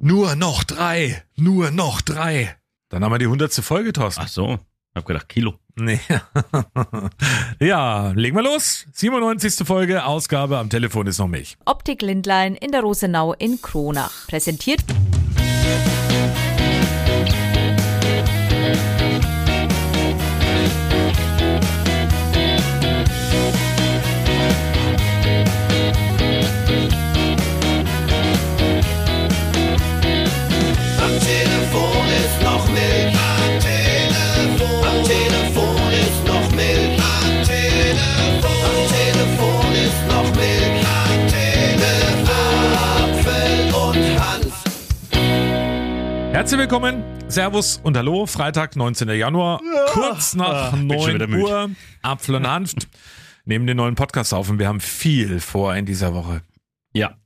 Nur noch drei. Nur noch drei. Dann haben wir die hundertste Folge, Thorsten. Ach so, hab gedacht Kilo. Nee. ja, legen wir los. 97. Folge, Ausgabe am Telefon ist noch Milch. Optik Lindlein in der Rosenau in Kronach. Präsentiert Herzlich willkommen. Servus und Hallo. Freitag, 19. Januar. Kurz nach Ah, bin schon 9 wieder müde. Uhr. Apfel und Hanft. Nehmen den neuen Podcast auf und wir haben viel vor in dieser Woche. Ja.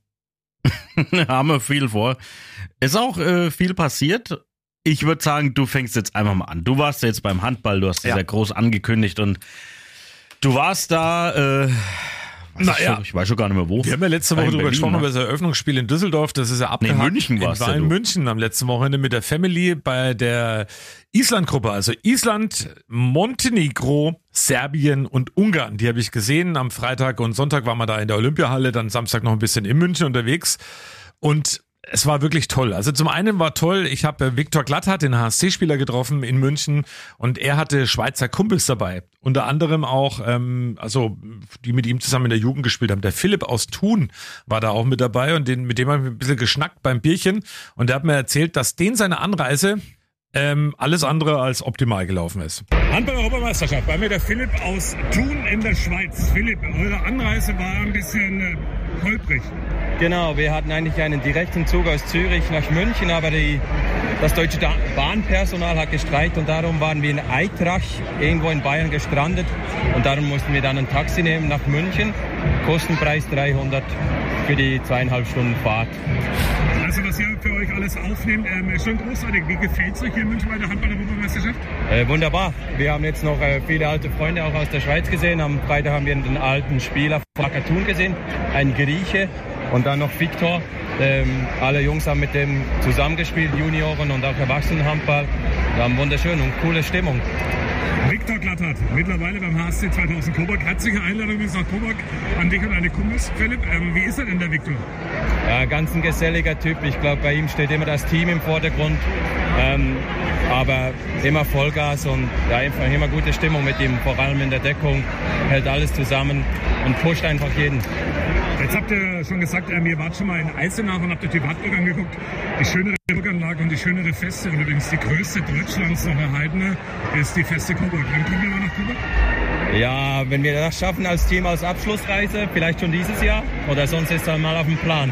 Haben wir viel vor. Ist auch äh, viel passiert. Ich würde sagen, du fängst jetzt einfach mal an. Du warst jetzt beim Handball, du hast Ja. ja groß angekündigt und du warst da, äh, weiß Na ich, weiß schon gar nicht mehr wo. Wir haben ja letzte War Woche in darüber gesprochen, ne? über das Eröffnungsspiel in Düsseldorf. Das ist ja abgehakt. München warst war ja in du. München am letzten Wochenende mit der Family bei der Island-Gruppe. Also Island, Montenegro, Serbien und Ungarn. Die habe ich gesehen. Am Freitag und Sonntag waren wir da in der Olympiahalle, dann Samstag noch ein bisschen in München unterwegs. Und es war wirklich toll. Also zum einen war toll, ich habe Viktor Glatthardt, den HSC-Spieler, getroffen in München und er hatte Schweizer Kumpels dabei. Unter anderem auch, ähm, also die mit ihm zusammen in der Jugend gespielt haben. Der Philipp aus Thun war da auch mit dabei und den, mit dem haben wir ein bisschen geschnackt beim Bierchen und der hat mir erzählt, dass den seine Anreise ähm, alles andere als optimal gelaufen ist. Handball-Europameisterschaft. Bei mir der Philipp aus Thun in der Schweiz. Philipp, eure Anreise war ein bisschen äh, holprig. Genau, wir hatten eigentlich einen direkten Zug aus Zürich nach München, aber die, das deutsche Da- Bahnpersonal hat gestreikt und darum waren wir in Eitrach, irgendwo in Bayern gestrandet und darum mussten wir dann ein Taxi nehmen nach München. Kostenpreis 300 für die zweieinhalb Stunden Fahrt. Also was ihr für euch alles aufnehmt, ähm, ist schon großartig. Wie gefällt es euch hier in München bei der Handball-Europameisterschaft? Äh, wunderbar. Wir haben jetzt noch äh, viele alte Freunde auch aus der Schweiz gesehen. Am Freitag haben wir den alten Spieler von Akatun gesehen, ein Grieche und dann noch Viktor. Ähm, alle Jungs haben mit dem zusammengespielt, Junioren und auch Erwachsenenhandball. Wir haben wunderschön und coole Stimmung. Viktor Glattert, mittlerweile beim HSC 2000 Coburg. Herzliche Einladung übrigens nach Coburg an dich und deine Kumpels. Philipp, ähm, wie ist er denn, der Viktor? Ja, ganz ein geselliger Typ. Ich glaube, bei ihm steht immer das Team im Vordergrund. Ähm, aber immer Vollgas und ja, einfach immer gute Stimmung mit ihm, vor allem in der Deckung. Hält alles zusammen und pusht einfach jeden. Jetzt habt ihr schon gesagt, ähm, ihr wart schon mal in Eisenach und habt euch die Wartburg angeguckt. Die schönere Burganlage und die schönere Feste und übrigens die größte Deutschlands noch erhaltene ist die Feste Coburg. Wann kommt ihr mal nach Coburg? Ja, wenn wir das schaffen als Team als Abschlussreise, vielleicht schon dieses Jahr oder sonst ist dann mal auf dem Plan.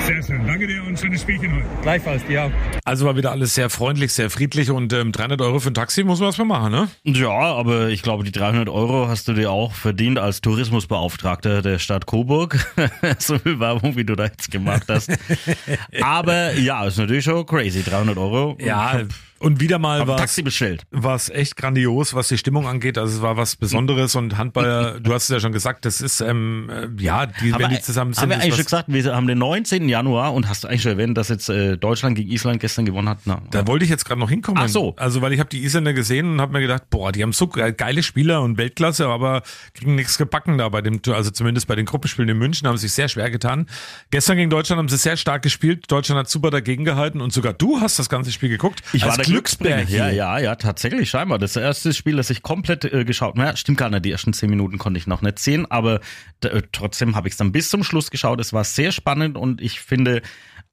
Sehr schön. Danke dir und schönes Spielchen heute. Gleichfalls, auch. Also war wieder alles sehr freundlich, sehr friedlich und ähm, 300 Euro für ein Taxi muss man erstmal machen, ne? Ja, aber ich glaube, die 300 Euro hast du dir auch verdient als Tourismusbeauftragter der Stadt Coburg. so viel Werbung, wie du da jetzt gemacht hast. aber ja, ist natürlich schon crazy. 300 Euro. Ja, und wieder mal. Taxi bestellt. was echt grandios, was die Stimmung angeht. Also es war was Besonderes und Handball, du hast es ja schon gesagt, das ist, ähm, äh, ja, die, wenn die zusammen sind. haben wir eigentlich schon gesagt, wir haben den 19. Januar und hast du eigentlich schon erwähnt, dass jetzt äh, Deutschland gegen Island gestern gewonnen hat? Na, Da wollte ich jetzt gerade noch hinkommen. Ach so. Also, weil ich habe die Isländer gesehen und habe mir gedacht, boah, die haben so ge- geile Spieler und Weltklasse, aber kriegen nichts gebacken da bei dem, also zumindest bei den Gruppenspielen in München haben sie sich sehr schwer getan. Gestern gegen Deutschland haben sie sehr stark gespielt. Deutschland hat super dagegen gehalten und sogar du hast das ganze Spiel geguckt. Ich war der Glücksbringer. Glücksbringer. Ja, ja, ja, tatsächlich, scheinbar. Das erste Spiel, das ich komplett äh, geschaut habe. Stimmt gar nicht, die ersten zehn Minuten konnte ich noch nicht sehen, aber äh, trotzdem habe ich es dann bis zum Schluss geschaut. Es war sehr spannend und ich finde,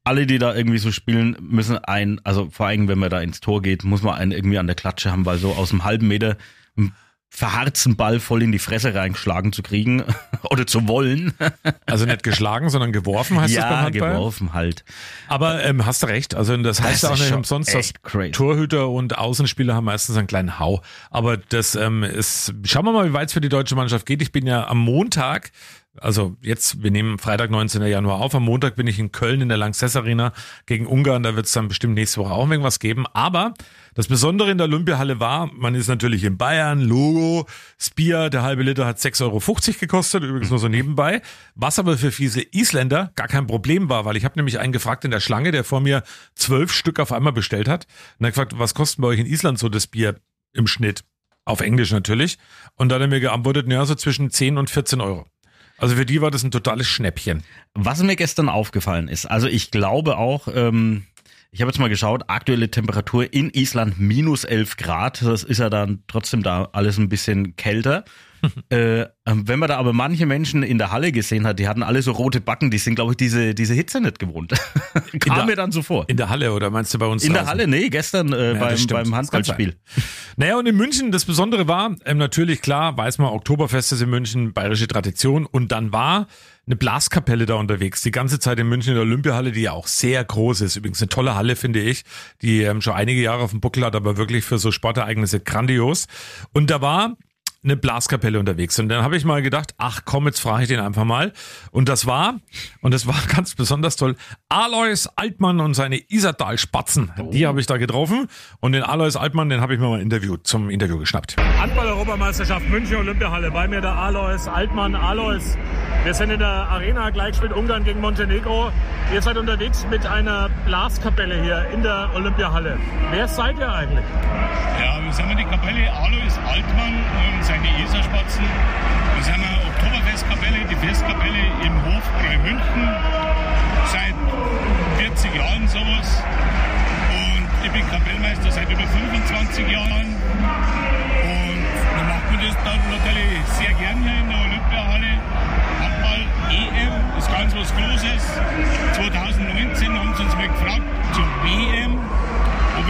alle, die da irgendwie so spielen, müssen ein, also vor allem, wenn man da ins Tor geht, muss man einen irgendwie an der Klatsche haben, weil so aus dem halben Meter einen verharzten Ball voll in die Fresse reingeschlagen zu kriegen oder zu wollen. Also nicht geschlagen, sondern geworfen heißt das beim ja, Handball. geworfen halt. Aber ähm, hast du recht. Also das heißt Das auch nicht umsonst, dass crazy. Torhüter und Außenspieler haben meistens einen kleinen Hau. Aber das ähm, ist, schauen wir mal, wie weit es für die deutsche Mannschaft geht. Ich bin ja am Montag Also jetzt, wir nehmen Freitag, 19. Januar auf. Am Montag bin ich in Köln in der Lanxess Arena gegen Ungarn. Da wird es dann bestimmt nächste Woche auch irgendwas geben. Aber das Besondere in der Olympiahalle war, man ist natürlich in Bayern, Logo, Spier, der halbe Liter hat 6,50 Euro gekostet, übrigens nur so nebenbei. Was aber für fiese Isländer gar kein Problem war, weil ich habe nämlich einen gefragt in der Schlange, der vor mir zwölf Stück auf einmal bestellt hat. Und er gefragt, was kostet bei euch in Island so das Bier im Schnitt? Auf Englisch natürlich. Und dann hat er mir geantwortet, naja, so zwischen 10 und 14 Euro. Also für die war das ein totales Schnäppchen. Was mir gestern aufgefallen ist, also ich glaube auch, ähm, ich habe jetzt mal geschaut, aktuelle Temperatur in Island minus 11 Grad. Das ist ja dann trotzdem da alles ein bisschen kälter. Äh, wenn man da aber manche Menschen in der Halle gesehen hat, die hatten alle so rote Backen, die sind, glaube ich, diese, diese Hitze nicht gewohnt. Kam der- mir dann so vor. In der Halle oder meinst du bei uns In der draußen? Halle, nee, gestern äh, das beim, beim Handballspiel. Naja, und in München, das Besondere war, ähm, natürlich klar, weiß man, Oktoberfest ist in München, bayerische Tradition. Und dann war eine Blaskapelle da unterwegs, die ganze Zeit in München in der Olympiahalle, die ja auch sehr groß ist. Übrigens eine tolle Halle, finde ich, die ähm, schon einige Jahre auf dem Buckel hat, aber wirklich für so Sportereignisse grandios. Und da war eine Blaskapelle unterwegs. Und dann habe ich mal gedacht, ach komm, jetzt frage ich den einfach mal. Und das war, und das war ganz besonders toll, Alois Altmann und seine Isertal-Spatzen. Die habe ich da getroffen. Und den Alois Altmann, den habe ich mir mal interviewt, zum Interview geschnappt. Handball-Europameisterschaft München Olympiahalle. Bei mir der Alois Altmann. Alois, wir sind in der Arena, gleich spielt Ungarn gegen Montenegro. Ihr seid unterwegs mit einer Blaskapelle hier in der Olympiahalle. Wer seid ihr eigentlich? Ja, wir sind die Kapelle Alois Altmann und seine Eserspatzen. Wir sind eine Oktoberfestkapelle, die Festkapelle im Hofbräu München. Seit 40 Jahren sowas. Und ich bin Kapellmeister seit über 25 Jahren. Und dann macht man das dann natürlich sehr gern hier in der Olympiahalle. Handball EM ist ganz was Großes. 2019 haben sie uns mal gefragt zur WM ob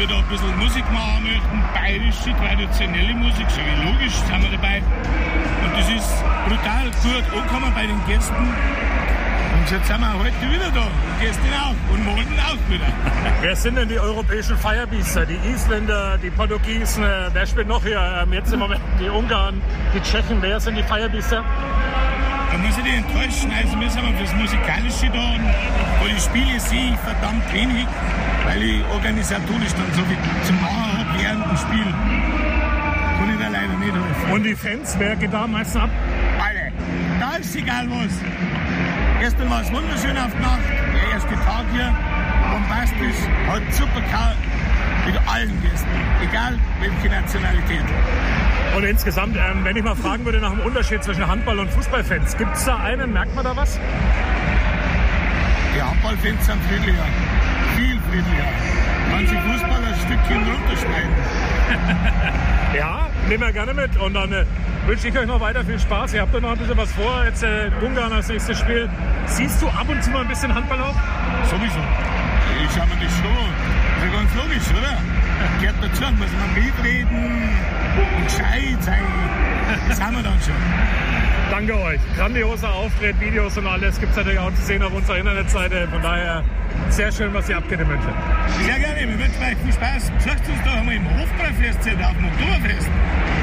wir da ein bisschen Musik machen möchten, bayerische, traditionelle Musik, so wie logisch, sind wir dabei. Und das ist brutal gut angekommen bei den Gästen. Und jetzt sind wir heute wieder da, und gestern auch und morgen auch wieder. Wer sind denn die europäischen Firebeaster? Die Isländer, die Portugiesen, äh, wer spielt noch hier? Ähm, Jetzt im Moment die Ungarn, die Tschechen. Wer sind die Firebeaster? Da muss ich dich enttäuschen, also wir sind fürs Musikalische da und weil ich Spiele sehe ich verdammt wenig, weil ich organisatorisch dann so viel zu machen habe während dem Spiel. Kann ich da leider nicht helfen. Und die Fans, wer geht da am meisten ab? Alle. Da ist egal was. Gestern war es wunderschön auf die Nacht. Der erste Tag hier. Bombastisch. Hat super gehauen. Mit allen Gästen. Egal welche Nationalität. Und insgesamt, ähm, wenn ich mal fragen würde nach dem Unterschied zwischen Handball- und Fußballfans, gibt es da einen? Merkt man da was? Die Handballfans sind friedlicher. Viel friedlicher. Manche Fußballer ein Stückchen runterschneiden. Ja, nehmen wir gerne mit. Und dann äh, wünsche ich euch noch weiter viel Spaß. Ihr habt doch noch ein bisschen was vor. Jetzt äh, Ungarn als nächstes Spiel. Siehst du ab und zu mal ein bisschen Handball auch? Sowieso. Ich mir das schon. Das ist ganz logisch, oder? Gehört dazu, muss man mitreden und gescheit sein. Das haben wir dann schon. Danke euch. Grandioser Auftritt, Videos und alles gibt es natürlich auch zu sehen auf unserer Internetseite. Von daher sehr schön, was ihr abgeht in München. Sehr gerne, wir wünschen euch viel Spaß. Besucht uns doch einmal im Hofbräufestzelt auf dem Oktoberfest.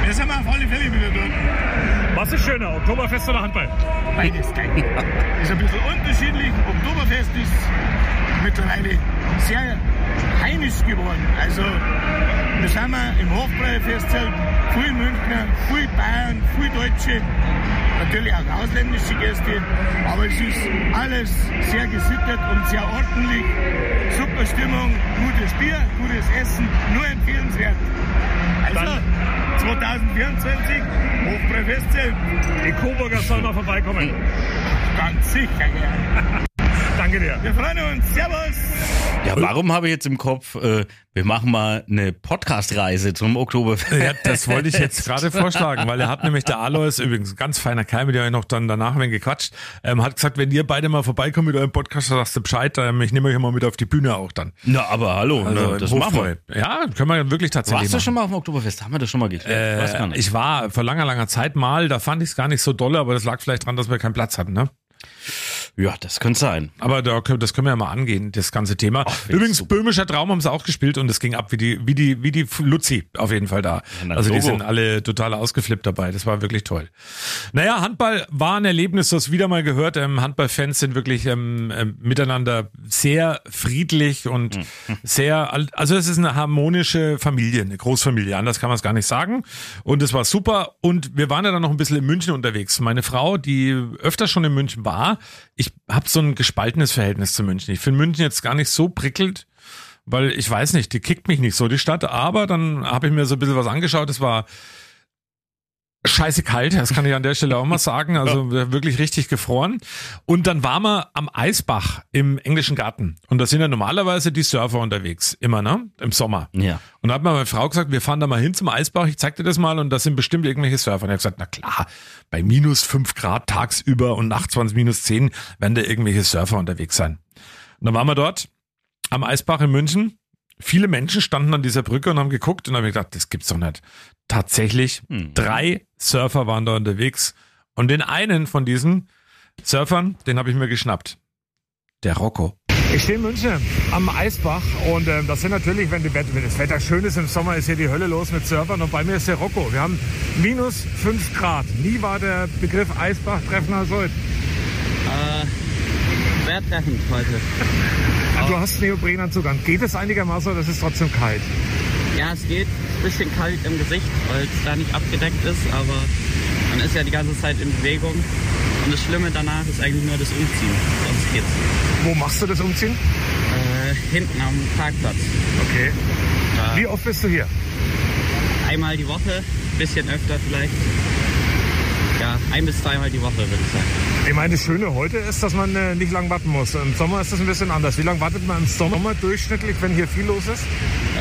Wir sind auf alle Fälle wieder dort. Was ist schöner, Oktoberfest oder Handball? Beides geil. Ist ein bisschen unterschiedlich. Oktoberfest ist mittlerweile sehr heimisch geworden. Also, wir sind wir im Hofbräufestzelt, viel Münchner, viel Bayern, viel Deutsche, natürlich auch ausländische Gäste, aber es ist alles sehr gesittet und sehr ordentlich. Super Stimmung, gutes Bier, gutes Essen, nur empfehlenswert. Also, Dann- 2024, Hofbräufestzelt, Die Coburger sollen mal vorbeikommen. ganz sicher gern. Danke dir. Wir freuen uns. Servus. Ja, warum habe ich jetzt im Kopf, äh, wir machen mal eine Podcast-Reise zum Oktoberfest? Ja, das wollte ich jetzt gerade vorschlagen, weil er hat nämlich der Alois, übrigens ein ganz feiner Kerl, mit dem ich noch dann danach ein gequatscht, ähm, hat gesagt, wenn ihr beide mal vorbeikommt mit eurem Podcast, dann sagst du Bescheid, ähm, ich nehme euch mal mit auf die Bühne auch dann. Na, aber hallo, Also im das machen wir. Ja, können wir wirklich tatsächlich Warst du schon mal auf dem Oktoberfest? Haben wir das schon mal geklärt? Weiß gar Äh, nicht. ich war vor langer, langer Zeit mal, da fand ich es gar nicht so dolle, aber das lag vielleicht dran, dass wir keinen Platz hatten, ne? Ja, das könnte sein. Aber da, das können wir ja mal angehen, das ganze Thema. ich Übrigens, super. böhmischer Traum haben sie auch gespielt und es ging ab wie die, wie die, wie die Luzi auf jeden Fall da. na, also die sind alle total ausgeflippt dabei. Das war wirklich toll. Naja, Handball war ein Erlebnis, das wieder mal gehört. Ähm, Handballfans sind wirklich ähm, ähm, miteinander sehr friedlich und Hm. sehr, also es ist eine harmonische Familie, eine Großfamilie. Anders kann man es gar nicht sagen. Und es war super. Und wir waren ja dann noch ein bisschen in München unterwegs. Meine Frau, die öfter schon in München war, ich habe so ein gespaltenes Verhältnis zu München. Ich finde München jetzt gar nicht so prickelnd, weil ich weiß nicht, die kickt mich nicht so, die Stadt. Aber dann habe ich mir so ein bisschen was angeschaut. Es war scheiße kalt, das kann ich an der Stelle auch mal sagen. Also wirklich richtig gefroren. Und dann waren wir am Eisbach im englischen Garten. Und da sind ja normalerweise die Surfer unterwegs. Immer, ne? Im Sommer. Ja. Und da hat mir meine Frau gesagt, wir fahren da mal hin zum Eisbach, ich zeig dir das mal und da sind bestimmt irgendwelche Surfer. Und er hat gesagt, na klar, bei minus fünf Grad tagsüber und nachts waren es minus zehn, werden da irgendwelche Surfer unterwegs sein. Und dann waren wir dort am Eisbach in München. Viele Menschen standen an dieser Brücke und haben geguckt und haben gedacht, das gibt's doch nicht. Tatsächlich, drei Surfer waren da unterwegs und den einen von diesen Surfern, den habe ich mir geschnappt. Der Rocco. Ich stehe in München am Eisbach und ähm, das sind natürlich, wenn, die Wetter, wenn das Wetter schön ist im Sommer, ist hier die Hölle los mit Surfern und bei mir ist der Rocco. Wir haben minus 5 Grad. Nie war der Begriff Eisbach treffender als heute. Sehr treffend heute. Du hast Neoprenanzug an. Geht es einigermaßen oder ist es trotzdem kalt? Ja, es geht. Ein bisschen kalt im Gesicht, weil es da nicht abgedeckt ist, aber man ist ja die ganze Zeit in Bewegung. Und das Schlimme danach ist eigentlich nur das Umziehen. Sonst geht's. Wo machst du das Umziehen? Äh, hinten am Parkplatz. Okay. Da Wie oft bist du hier? einmal die Woche, bisschen öfter vielleicht. Ja, ein bis zweimal die Woche würde ich sagen. Ich meine, das Schöne heute ist, dass man äh, nicht lang warten muss. Im Sommer ist das ein bisschen anders. Wie lange wartet man im Sommer durchschnittlich, wenn hier viel los ist?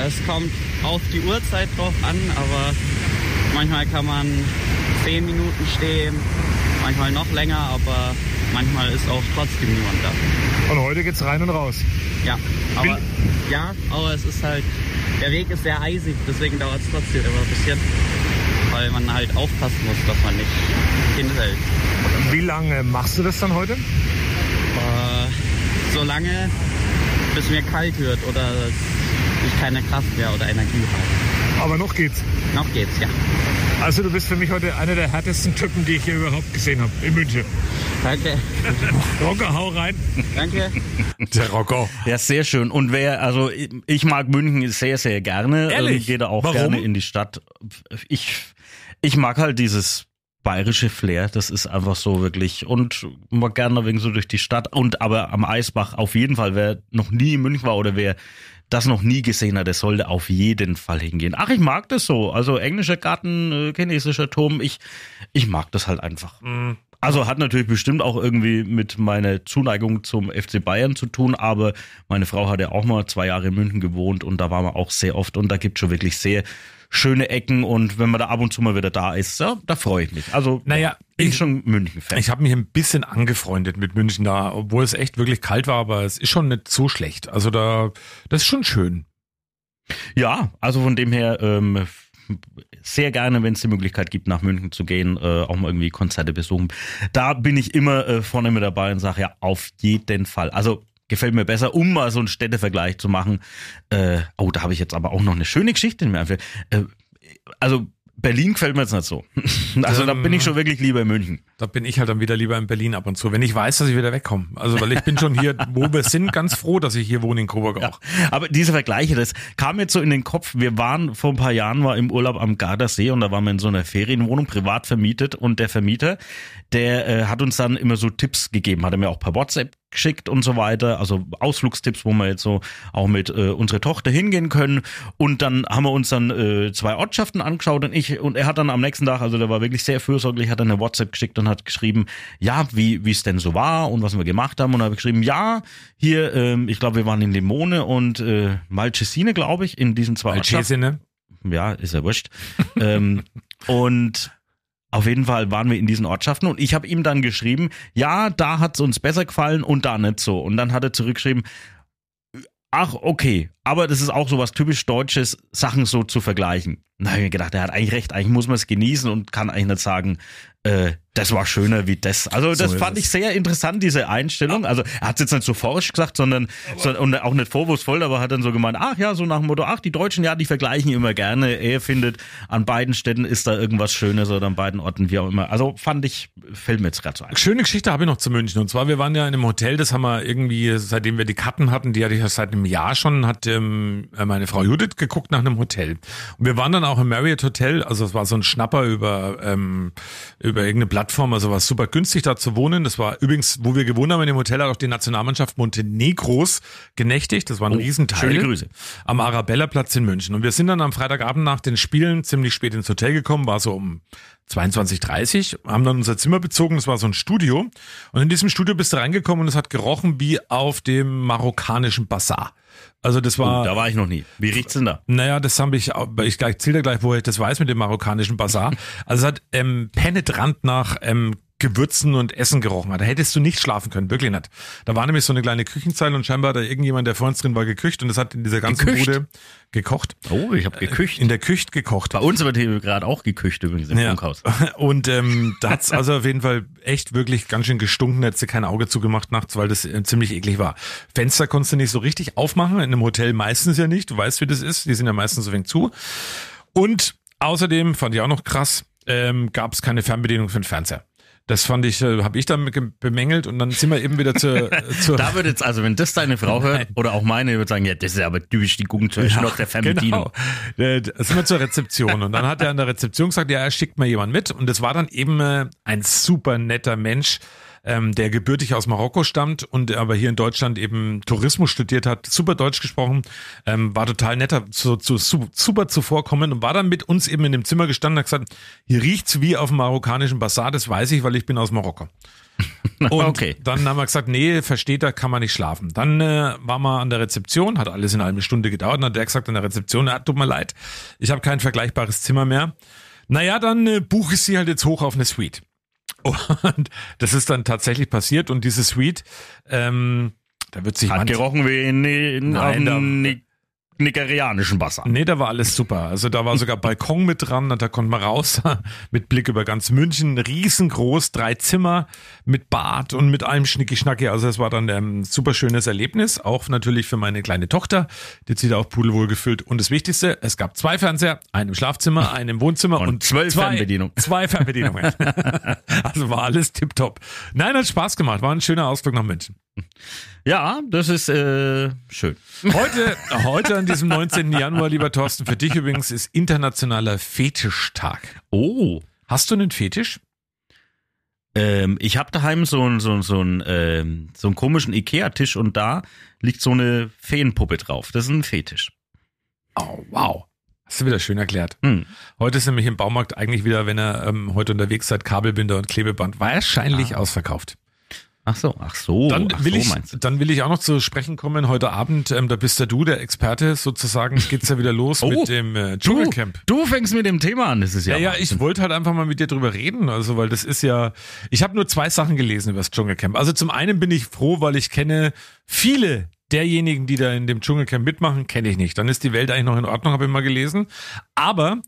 Es kommt auf die Uhrzeit drauf an, aber manchmal kann man zehn Minuten stehen, manchmal noch länger, aber manchmal ist auch trotzdem niemand da. Und heute geht's rein und raus. Ja, aber, ja, aber es ist halt, der Weg ist sehr eisig, deswegen dauert es trotzdem immer ein bisschen, weil man halt aufpassen muss, dass man nicht hinfällt. Wie lange machst du das dann heute? Äh, so lange, bis mir kalt wird oder ich keine Kraft mehr oder Energie habe. Aber noch geht's. Noch geht's, ja. Also du bist für mich heute einer der härtesten Typen, die ich hier überhaupt gesehen habe in München. Danke, Rocker, hau rein. danke. Der Rocco. Ja, sehr schön. Und wer, also ich- ich mag München sehr, sehr gerne. Ehrlich? Ähm, gehe da auch Warum? gerne in die Stadt. Ich, ich mag halt dieses bayerische Flair, das ist einfach so wirklich und mag gerne wegen so durch die Stadt und aber am Eisbach auf jeden Fall, wer noch nie in München war oder wer das noch nie gesehen hat, der sollte auf jeden Fall hingehen. Ach, ich mag das so. Also englischer Garten, äh, chinesischer Turm, ich, ich mag das halt einfach. Also hat natürlich bestimmt auch irgendwie mit meiner Zuneigung zum FC Bayern zu tun, aber meine Frau hat ja auch mal zwei Jahre in München gewohnt und da waren wir auch sehr oft und da gibt schon wirklich sehr schöne Ecken und wenn man da ab und zu mal wieder da ist, ja, da freue ich mich. Also Naja, bin ich- schon München-Fan. Ich habe mich ein bisschen angefreundet mit München da, obwohl es echt wirklich kalt war, aber es ist schon nicht so schlecht. Also da, das ist schon schön. Ja, also von dem her ähm, sehr gerne, wenn es die Möglichkeit gibt, nach München zu gehen, äh, auch mal irgendwie Konzerte besuchen. Da bin ich immer äh, vorne mit dabei und sage ja, auf jeden Fall. Also gefällt mir besser, um mal so einen Städtevergleich zu machen. Äh, oh, da habe ich jetzt aber auch noch eine schöne Geschichte in mir. einfällt. Äh, also Berlin gefällt mir jetzt nicht so. Also da bin ich schon wirklich lieber in München. Da bin ich halt dann wieder lieber in Berlin ab und zu, wenn ich weiß, dass ich wieder wegkomme. Also weil ich bin schon hier, wo wir sind, ganz froh, dass ich hier wohne in Coburg auch. Aber diese Vergleiche, das kam jetzt so in den Kopf. Wir waren vor ein paar Jahren war im Urlaub am Gardasee und da waren wir in so einer Ferienwohnung privat vermietet und der Vermieter, der äh, hat uns dann immer so Tipps gegeben, hat er mir auch per WhatsApp geschickt und so weiter, also Ausflugstipps, wo wir jetzt so auch mit äh, unserer Tochter hingehen können und dann haben wir uns dann äh, zwei Ortschaften angeschaut und ich und er hat dann am nächsten Tag, also der war wirklich sehr fürsorglich, hat dann eine WhatsApp geschickt und hat geschrieben, ja, wie wie es denn so war und was wir gemacht haben und habe geschrieben, ja, hier, ähm, ich glaube, wir waren in Limone und äh, Malcesine, glaube ich, in diesen zwei Ortschaften Alchesine. ja, ist ja wurscht. ähm, und auf jeden Fall waren wir in diesen Ortschaften und ich habe ihm dann geschrieben, ja, da hat's uns besser gefallen und da nicht so. Und dann hat er zurückgeschrieben, ach, okay, aber das ist auch so was typisch Deutsches, Sachen so zu vergleichen. Da habe ich mir gedacht, er hat eigentlich recht, eigentlich muss man es genießen und kann eigentlich nicht sagen, äh, das war schöner wie das. Also das ist fand ich sehr interessant, diese Einstellung. Also er hat es jetzt nicht so forsch gesagt, sondern so, und auch nicht vorwurfsvoll, aber hat dann so gemeint, ach ja, so nach dem Motto, ach, die Deutschen, ja, die vergleichen immer gerne. Er findet, an beiden Städten ist da irgendwas Schönes oder an beiden Orten, wie auch immer. Also fand ich, fällt mir jetzt gerade so ein. Schöne Geschichte habe ich noch zu München. Und zwar, wir waren ja in einem Hotel, das haben wir irgendwie, seitdem wir die Karten hatten, die hatte ich ja seit einem Jahr schon, hat ähm, meine Frau Judith geguckt nach einem Hotel. Und wir waren dann auch im Marriott Hotel, also es war so ein Schnapper über, ähm, über irgendeine Plattform, also war super günstig da zu wohnen. Das war übrigens, wo wir gewohnt haben in dem Hotel, hat auch die Nationalmannschaft Montenegros genächtigt. Das war ein Riesenteil. schöne Grüße. Am Arabella-Platz in München. Und wir sind dann am Freitagabend nach den Spielen ziemlich spät ins Hotel gekommen, war so um 22.30 haben dann unser Zimmer bezogen, das war so ein Studio. Und in diesem Studio bist du reingekommen und es hat gerochen wie auf dem marokkanischen Bazar. Also das war, Oh, da war ich noch nie. Wie riecht's denn da? naja, das habe ich, ich erzähle dir gleich, woher ich das weiß mit dem marokkanischen Bazar. Also es hat ähm, penetrant nach ähm, Gewürzen und Essen gerochen. Da hättest du nicht schlafen können, wirklich nicht. Da war nämlich so eine kleine Küchenzeile und scheinbar hat da irgendjemand, der vor uns drin war, gekücht und das hat in dieser ganzen Gekücht? Bude gekocht. Oh, ich habe gekücht. In der Küche gekocht. Bei uns wird hier gerade auch gekücht übrigens im Ja. Funkhaus. Und ähm, da hat's also auf jeden Fall echt wirklich ganz schön gestunken, da hättest du kein Auge zugemacht nachts, weil das äh, ziemlich eklig war. Fenster konntest du nicht so richtig aufmachen, in einem Hotel meistens ja nicht, du weißt, wie das ist, die sind ja meistens so wenig zu. Und außerdem, fand ich auch noch krass, ähm, gab es keine Fernbedienung für den Fernseher. Das fand ich, äh, habe ich dann ge- bemängelt und dann sind wir eben wieder zur, zur Da wird jetzt, also wenn das deine Frau hört, oder auch meine, wird sagen, ja, das ist aber typisch die gucken zwischen noch der Fernbedienung. Genau. Äh, Da sind wir zur Rezeption und dann hat er an der Rezeption gesagt, ja, er schickt mal jemand mit und es war dann eben äh, ein super netter Mensch, ähm, der gebürtig aus Marokko stammt und aber hier in Deutschland eben Tourismus studiert hat, super Deutsch gesprochen, ähm, war total netter, zu, zu, su- super zuvorkommend und war dann mit uns eben in dem Zimmer gestanden und hat gesagt, hier riecht's wie auf dem marokkanischen Bazar, das weiß ich, weil ich bin aus Marokko. Und Okay. dann haben wir gesagt, nee, versteht er, kann man nicht schlafen. Dann äh, war man an der Rezeption, hat alles in einer halben Stunde gedauert, dann hat der gesagt an der Rezeption, ja, tut mir leid, ich habe kein vergleichbares Zimmer mehr. Naja, dann äh, buche ich sie halt jetzt hoch auf eine Suite. Und das ist dann tatsächlich passiert. Und diese Suite, ähm, da wird sich Hat gerochen wie in, in Nein, nigerianischen Wasser. Nee, da war alles super. Also da war sogar Balkon mit dran, und da konnte man raus mit Blick über ganz München, riesengroß, drei Zimmer mit Bad und mit allem Schnicki-Schnacki. Also es war dann ein super schönes Erlebnis, auch natürlich für meine kleine Tochter, die da auch pudelwohl gefüllt. Und das Wichtigste, es gab zwei Fernseher, einen im Schlafzimmer, einen im Wohnzimmer und, Und zwölf zwei, Fernbedienungen. Zwei Fernbedienungen. also war alles tipptopp. Nein, hat Spaß gemacht, war ein schöner Ausflug nach München. Ja, das ist äh, schön. Heute, heute an diesem 19. Januar, lieber Thorsten, für dich übrigens ist internationaler Fetischtag. Oh. Hast du einen Fetisch? Ähm, ich habe daheim so einen so, einen- so, einen, ähm, so einen komischen Ikea-Tisch und da liegt so eine Feenpuppe drauf. Das ist ein Fetisch. Oh, wow. Hast du wieder schön erklärt. Hm. Heute ist nämlich im Baumarkt eigentlich wieder, wenn er ähm, heute unterwegs seid, Kabelbinder und Klebeband wahrscheinlich ausverkauft. Ach so, ach so. Dann ach will so ich, du. dann will ich auch noch zu sprechen kommen heute Abend. Ähm, da bist ja du der Experte sozusagen. Geht's ja wieder los Oh, mit dem äh, Du, Dschungelcamp. du fängst mit dem Thema an, das ist ja. Ja, ja, ich wollte halt einfach mal mit dir drüber reden, also weil das ist ja, ich habe nur zwei Sachen gelesen über das Dschungelcamp. Also zum einen bin ich froh, weil ich kenne viele derjenigen, die da in dem Dschungelcamp mitmachen, kenne ich nicht. Dann ist die Welt eigentlich noch in Ordnung, habe ich mal gelesen. Aber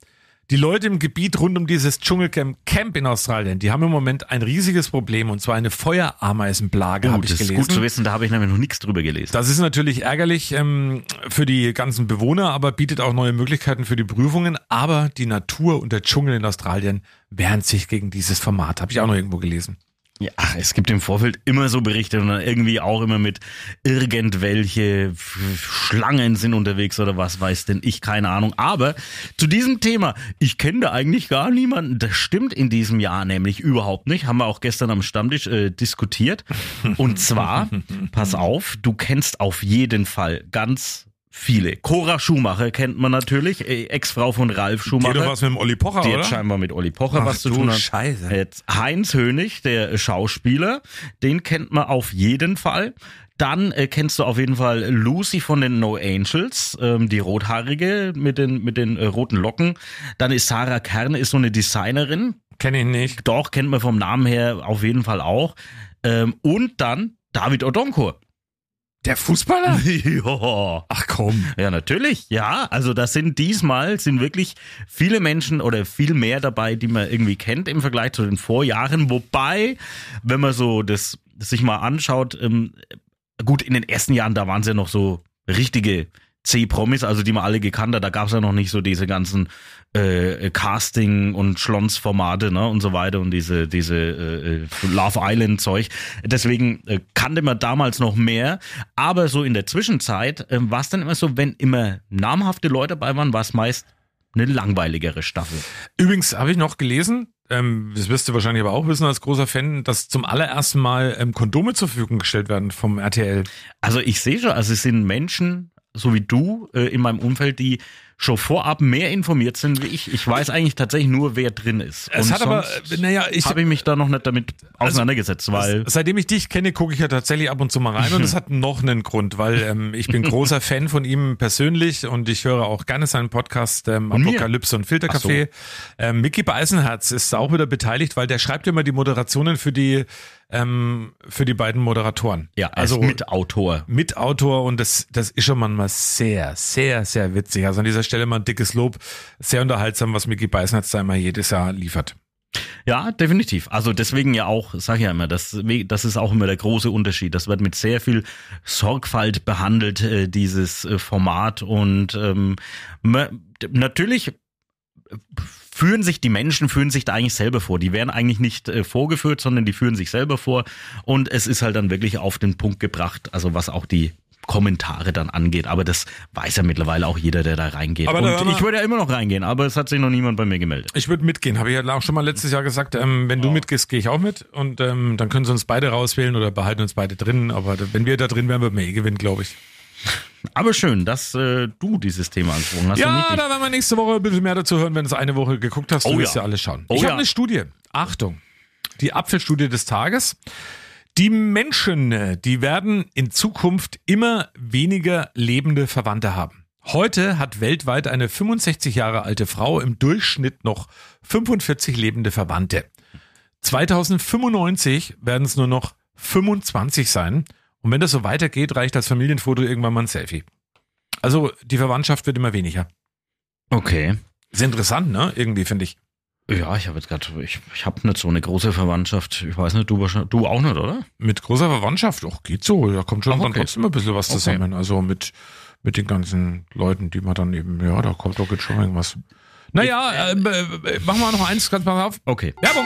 die Leute im Gebiet rund um dieses Dschungelcamp Camp in Australien, die haben im Moment ein riesiges Problem und zwar eine Feuerameisenplage, Oh, habe ich das ist gelesen. gut zu wissen, da habe ich nämlich noch nichts drüber gelesen. Das ist natürlich ärgerlich ähm, für die ganzen Bewohner, aber bietet auch neue Möglichkeiten für die Prüfungen. Aber die Natur und der Dschungel in Australien wehren sich gegen dieses Format. Habe ich auch noch irgendwo gelesen. Ja, ach, es gibt im Vorfeld immer so Berichte und dann irgendwie auch immer mit irgendwelche Schlangen sind unterwegs oder was weiß denn ich, keine Ahnung. Aber zu diesem Thema, ich kenne da eigentlich gar niemanden. Das stimmt in diesem Jahr nämlich überhaupt nicht. Haben wir auch gestern am Stammtisch äh, diskutiert. Und zwar, pass auf, du kennst auf jeden Fall ganz viele. Cora Schumacher kennt man natürlich, äh, Ex-Frau von Ralf Die Schumacher. doch was mit dem Olli Pocher, Die oder? hat scheinbar mit Olli Pocher Ach was zu tun hat. Scheiße. Jetzt Heinz Hönig, der Schauspieler, den kennt man auf jeden Fall. Dann äh, kennst du auf jeden Fall Lucy von den No Angels, ähm, die rothaarige mit den mit den äh, roten Locken. Dann ist Sarah Kern, ist so eine Designerin. Kenne ich nicht. Doch kennt man vom Namen her auf jeden Fall auch. Ähm, und dann David Odonkor. Der Fußballer? ja. Ach komm. Ja, natürlich. Ja, also das sind diesmal sind wirklich viele Menschen oder viel mehr dabei, die man irgendwie kennt im Vergleich zu den Vorjahren. Wobei, wenn man so das, das sich mal anschaut, ähm, gut, in den ersten Jahren, da waren es ja noch so richtige C-Promis, also die man alle gekannt hat. Da gab es ja noch nicht so diese ganzen äh, Casting- und Schlons-Formate ne, und so weiter und diese, diese äh, Love Island-Zeug. Deswegen äh, kannte man damals noch mehr. Aber so in der Zwischenzeit äh, war es dann immer so, wenn immer namhafte Leute dabei waren, war es meist eine langweiligere Staffel. Übrigens habe ich noch gelesen, ähm, das wirst du wahrscheinlich aber auch wissen als großer Fan, dass zum allerersten Mal ähm, Kondome zur Verfügung gestellt werden vom RTL. Also ich sehe schon, also es sind Menschen, so wie du, äh, in meinem Umfeld, die schon vorab mehr informiert sind wie ich. Ich weiß eigentlich tatsächlich nur, wer drin ist. Es Und hat aber, äh, naja, ich habe ich mich da noch nicht damit auseinandergesetzt, weil Seitdem ich dich kenne, gucke ich ja tatsächlich ab und zu mal rein und es hat noch einen Grund, weil ähm, ich bin großer Fan von ihm persönlich und ich höre auch gerne seinen Podcast ähm, mir? Apokalypse und Filterkaffee. Ähm, Mickey Beisenherz ist auch wieder beteiligt, weil der schreibt immer die Moderationen für die ähm, für die beiden Moderatoren. ja, er also Mitautor. Mitautor und das, das ist schon manchmal sehr, sehr, sehr witzig. Also an dieser Stelle mal ein dickes Lob. Sehr unterhaltsam, was Mickey Beisenherz da immer jedes Jahr liefert. Ja, definitiv. Also deswegen ja auch, sag ich ja immer, das, das ist auch immer der große Unterschied. Das wird mit sehr viel Sorgfalt behandelt, äh, dieses äh, Format. Und ähm, natürlich führen sich die Menschen, führen sich da eigentlich selber vor. Die werden eigentlich nicht äh, vorgeführt, sondern die führen sich selber vor. Und es ist halt dann wirklich auf den Punkt gebracht, also was auch die Kommentare dann angeht. Aber das weiß ja mittlerweile auch jeder, der da reingeht. Aber da ich würde ja immer noch reingehen, aber es hat sich noch niemand bei mir gemeldet. Ich würde mitgehen, habe ich ja auch schon mal letztes Jahr gesagt. Ähm, wenn du mitgehst, gehe ich auch mit und ähm, dann können sie uns beide rauswählen oder behalten uns beide drin. Aber wenn wir da drin wären, würden wir eh gewinnen, glaube ich. Aber schön, dass äh, du dieses Thema angesprochen hast. Ja, da werden wir nächste Woche ein bisschen mehr dazu hören, wenn du es eine Woche geguckt hast. Du Oh wirst ja. ja alles schauen. Oh ich habe ja. eine Studie. Achtung. Die Apfelstudie des Tages. Die Menschen, äh, die werden in Zukunft immer weniger lebende Verwandte haben. Heute hat weltweit eine 65 Jahre alte Frau im Durchschnitt noch 45 lebende Verwandte. 2095 werden es nur noch 25 sein. Und wenn das so weitergeht, reicht als Familienfoto irgendwann mal ein Selfie. Also die Verwandtschaft wird immer weniger. Okay. Ist interessant, ne? Irgendwie finde ich. Ja, ich habe jetzt gerade, ich, ich habe nicht so eine große Verwandtschaft. Ich weiß nicht, du, wahrscheinlich- du auch nicht, oder? Mit großer Verwandtschaft, doch, geht so. Da kommt schon Ach, dann okay. trotzdem ein bisschen was Okay. zusammen. Also mit, mit den ganzen Leuten, die man dann eben, ja, da kommt doch jetzt schon irgendwas. Naja, äh, äh, machen wir noch eins, ganz mal auf. Okay. Werbung.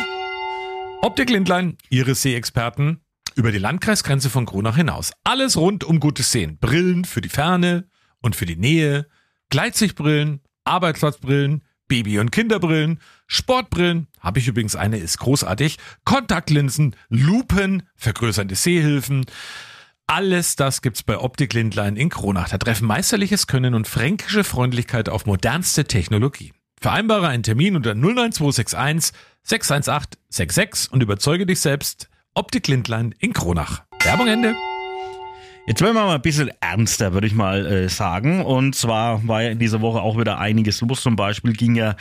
Optik Lindlein, Ihre Sehexperten über die Landkreisgrenze von Kronach hinaus. Alles rund um gutes Sehen. Brillen für die Ferne und für die Nähe, Gleitsichtbrillen, Arbeitsplatzbrillen, Baby- und Kinderbrillen, Sportbrillen, habe ich übrigens eine, ist großartig, Kontaktlinsen, Lupen, vergrößernde Sehhilfen. Alles das gibt's bei Optik Lindlein in Kronach. Da treffen meisterliches Können und fränkische Freundlichkeit auf modernste Technologie. Vereinbare einen Termin unter 09261 618 66 und überzeuge dich selbst. Optik Lindlein in Kronach. Werbung Ende. Jetzt werden wir mal ein bisschen ernster, würde ich mal äh, sagen. Und zwar war ja in dieser Woche auch wieder einiges los. Zum Beispiel ging ja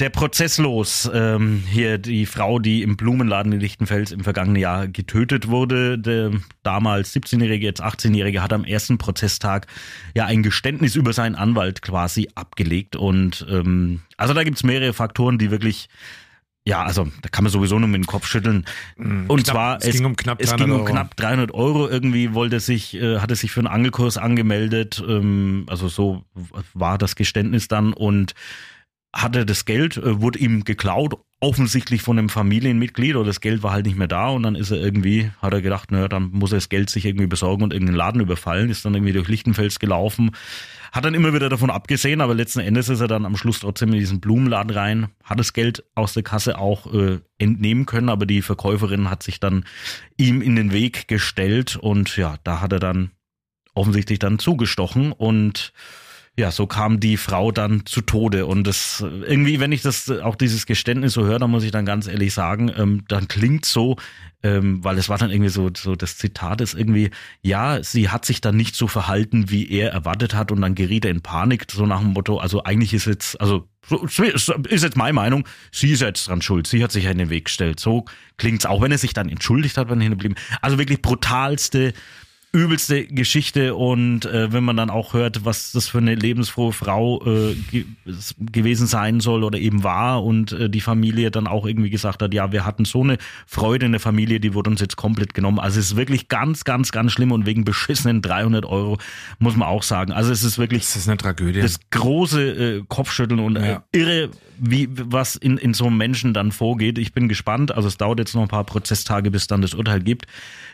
der Prozess los. Ähm, hier die Frau, die im Blumenladen in Lichtenfels im vergangenen Jahr getötet wurde. Der damals 17-Jährige, jetzt 18-Jährige, hat am ersten Prozesstag ja ein Geständnis über seinen Anwalt quasi abgelegt. Und ähm, also da gibt's mehrere Faktoren, die wirklich ja, also da kann man sowieso nur mit dem Kopf schütteln. Und knapp- zwar es ging um knapp es 300 ging um Euro. knapp 300 Euro. Irgendwie wollte sich, äh, hatte sich für einen Angelkurs angemeldet. Ähm, also so war das Geständnis dann und hatte das Geld, äh, wurde ihm geklaut, offensichtlich von einem Familienmitglied oder das Geld war halt nicht mehr da und dann ist er irgendwie, hat er gedacht, naja, dann muss er das Geld sich irgendwie besorgen und irgendeinen Laden überfallen, ist dann irgendwie durch Lichtenfels gelaufen, hat dann immer wieder davon abgesehen, aber letzten Endes ist er dann am Schluss trotzdem in diesen Blumenladen rein, hat das Geld aus der Kasse auch äh, entnehmen können, aber die Verkäuferin hat sich dann ihm in den Weg gestellt und ja, da hat er dann offensichtlich dann zugestochen und ja, so kam die Frau dann zu Tode. Und das irgendwie, wenn ich das auch dieses Geständnis so höre, dann muss ich dann ganz ehrlich sagen, ähm, dann klingt so, ähm, weil es war dann irgendwie so, so das Zitat ist irgendwie, ja, sie hat sich dann nicht so verhalten, wie er erwartet hat, und dann geriet er in Panik, so nach dem Motto, also eigentlich ist jetzt, also so, ist jetzt meine Meinung, sie ist jetzt dran schuld, sie hat sich ja in den Weg gestellt. So klingt's auch, wenn er sich dann entschuldigt hat, wenn er hingeblieben. Also wirklich brutalste übelste Geschichte und äh, wenn man dann auch hört, was das für eine lebensfrohe Frau äh, ge gewesen sein soll oder eben war und äh, die Familie dann auch irgendwie gesagt hat, ja, wir hatten so eine Freude in der Familie, die wurde uns jetzt komplett genommen. Also es ist wirklich ganz, ganz, ganz schlimm und wegen beschissenen 300 Euro muss man auch sagen. Also es ist wirklich Das ist eine Tragödie. das große äh, Kopfschütteln und äh, Ja. irre, wie was in, in so einem Menschen dann vorgeht. Ich bin gespannt. Also es dauert jetzt noch ein paar Prozesstage, bis dann das Urteil gibt.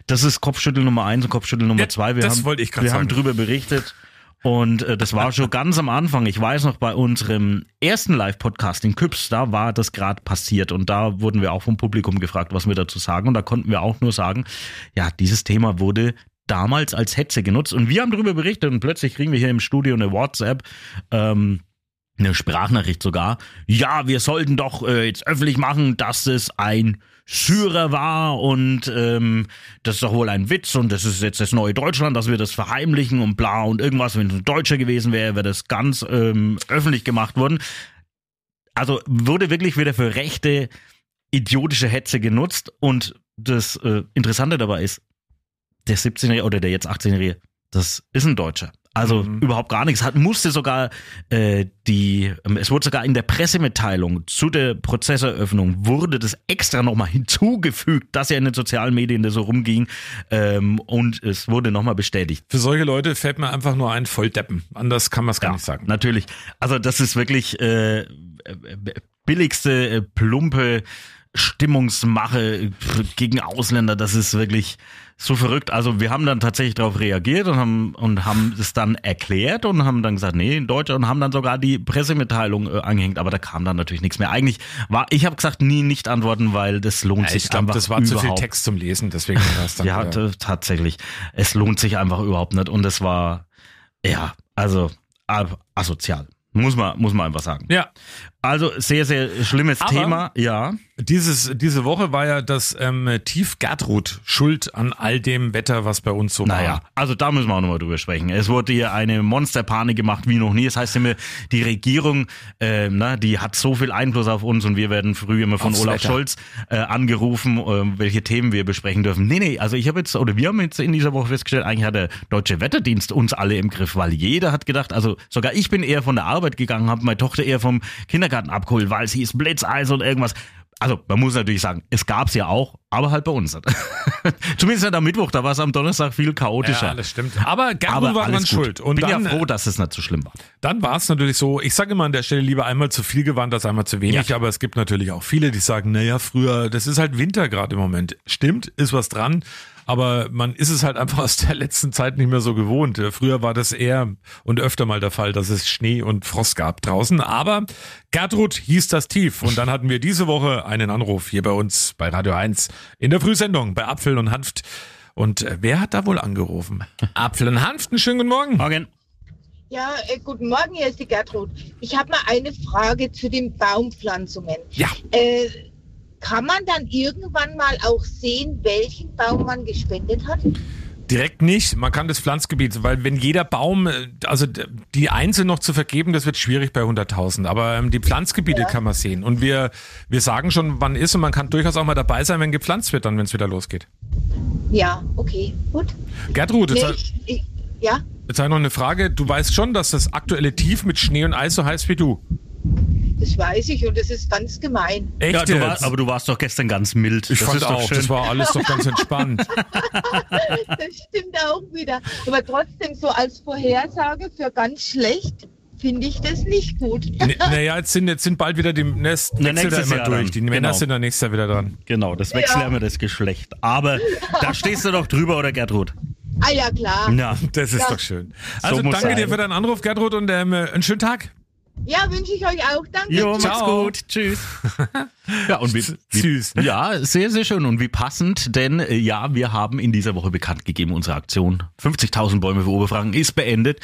Das ist Kopfschütteln Nummer eins und Kopfschütteln Nummer Ja, zwei. Wir das haben, wollte ich grad Wir haben sagen. drüber berichtet. Und äh, das war schon ganz am Anfang. Ich weiß noch, bei unserem ersten Live-Podcast in Küps, da war das gerade passiert. Und da wurden wir auch vom Publikum gefragt, was wir dazu sagen. Und da konnten wir auch nur sagen, ja, dieses Thema wurde damals als Hetze genutzt. Und wir haben darüber berichtet und plötzlich kriegen wir hier im Studio eine WhatsApp. Ähm, eine Sprachnachricht sogar. Ja, wir sollten doch äh, jetzt öffentlich machen, dass es ein Syrer war und ähm, das ist doch wohl ein Witz und das ist jetzt das neue Deutschland, dass wir das verheimlichen und bla und irgendwas, wenn es ein Deutscher gewesen wäre, wäre das ganz ähm, öffentlich gemacht worden. Also wurde wirklich wieder für rechte, idiotische Hetze genutzt und das äh, Interessante dabei ist, der 17-Jährige oder der jetzt 18-Jährige, das ist ein Deutscher. Also Mhm. überhaupt gar nichts. Hat musste sogar äh, die, ähm, es wurde sogar in der Pressemitteilung zu der Prozesseröffnung wurde das extra nochmal hinzugefügt, dass ja in den sozialen Medien das so rumging ähm, und es wurde nochmal bestätigt. Für solche Leute fällt mir einfach nur ein Volldeppen. Anders kann man es gar nicht sagen. Natürlich. Also das ist wirklich äh, äh, billigste, äh, plumpe Stimmungsmache äh, gegen Ausländer. Das ist wirklich so verrückt. Also wir haben dann tatsächlich darauf reagiert und haben und haben es dann erklärt und haben dann gesagt, nee, in Deutschland und haben dann sogar die Pressemitteilung äh, angehängt. Aber da kam dann natürlich nichts mehr. Eigentlich war, ich habe gesagt, nie nicht antworten, weil das lohnt Ja, sich ich glaube, einfach das war zu viel überhaupt Text zum Lesen, deswegen war das dann ja, wieder- t- tatsächlich. Es lohnt sich einfach überhaupt nicht. Und es war, ja, also asozial. Muss man, muss man einfach sagen. ja. Also sehr, sehr schlimmes Aber- Thema, ja. Dieses, diese Woche war ja das ähm, Tief Gertrud schuld an all dem Wetter, was bei uns so Naja, war. also da müssen wir auch nochmal drüber sprechen. Es wurde hier eine Monsterpanik gemacht wie noch nie. Das heißt immer, die Regierung, äh, na, die hat so viel Einfluss auf uns und wir werden früh immer von Aufs Olaf Wetter. Scholz äh, angerufen, äh, welche Themen wir besprechen dürfen. Nee, nee, also ich habe jetzt, oder wir haben jetzt in dieser Woche festgestellt, eigentlich hat der Deutsche Wetterdienst uns alle im Griff, weil jeder hat gedacht, also sogar ich bin eher von der Arbeit gegangen, habe meine Tochter eher vom Kindergarten abgeholt, weil es hieß Blitzeis und irgendwas. Also, man muss natürlich sagen, es gab's ja auch, aber halt bei uns. nicht. Zumindest nicht am Mittwoch, da war es am Donnerstag viel chaotischer. Ja, das stimmt. Aber Gertrud Aber war gut. schuld. Und Bin dann, ja froh, dass es nicht so schlimm war. dann war es natürlich so, ich sage immer an der Stelle lieber einmal zu viel gewandt als einmal zu wenig, Ja. aber es gibt natürlich auch viele, die sagen, naja, früher, das ist halt Winter gerade im Moment. Stimmt, ist was dran, aber man ist es halt einfach aus der letzten Zeit nicht mehr so gewohnt. Früher war das eher und öfter mal der Fall, dass es Schnee und Frost gab draußen, aber Gertrud hieß das tief und dann hatten wir diese Woche einen Anruf hier bei uns bei Radio 1 in der Frühsendung bei Apfel und Hanft. Und äh, wer hat da wohl angerufen? Apfel und Hanft, einen schönen guten Morgen. Morgen. Ja, äh, guten Morgen, hier ist die Gertrud. Ich habe mal eine Frage zu den Baumpflanzungen. Ja. Äh, kann man dann irgendwann mal auch sehen, welchen Baum man gespendet hat? Direkt nicht. Man kann das Pflanzgebiet, weil wenn jeder Baum, äh, also die einzeln noch zu vergeben, das wird schwierig bei 100.000. Aber ähm, die Pflanzgebiete kann man sehen. Und wir, wir sagen schon, wann ist und man kann durchaus auch mal dabei sein, wenn gepflanzt wird, dann, wenn es wieder losgeht. Ja, okay, gut. Gertrud, jetzt, Nee, nee, ich, ich, ja, jetzt habe ich noch eine Frage. Du weißt schon, dass das aktuelle Tief mit Schnee und Eis so heiß wie du. Das weiß ich und das ist ganz gemein. Echt Ja, du jetzt? war, aber du warst doch gestern ganz mild. ich das fand auch, schön. das war alles doch ganz entspannt. Das stimmt auch wieder. Aber trotzdem so als Vorhersage für ganz schlecht finde ich das nicht gut. N- Naja, jetzt sind, jetzt sind bald wieder die Nest Ne, wechselt ja nächstes immer Jahr durch. dann. Die Männer Genau. sind dann nächstes Jahr wieder dran. Genau, das wechselt ja. immer das Geschlecht. Aber da stehst du doch drüber, oder Gertrud? Ah ja, klar. Ja. Das ist Ja. doch schön. Also muss danke sein. dir für deinen Anruf, Gertrud, und ähm, einen schönen Tag. Ja, wünsche ich euch auch. Danke. Jo, mach's Ciao. gut. Tschüss. Ja, und wie, wie, Süß. Ja, sehr, sehr schön. Und wie passend, denn äh, ja, wir haben in dieser Woche bekannt gegeben, unsere Aktion 50.000 Bäume für Oberfranken ist beendet.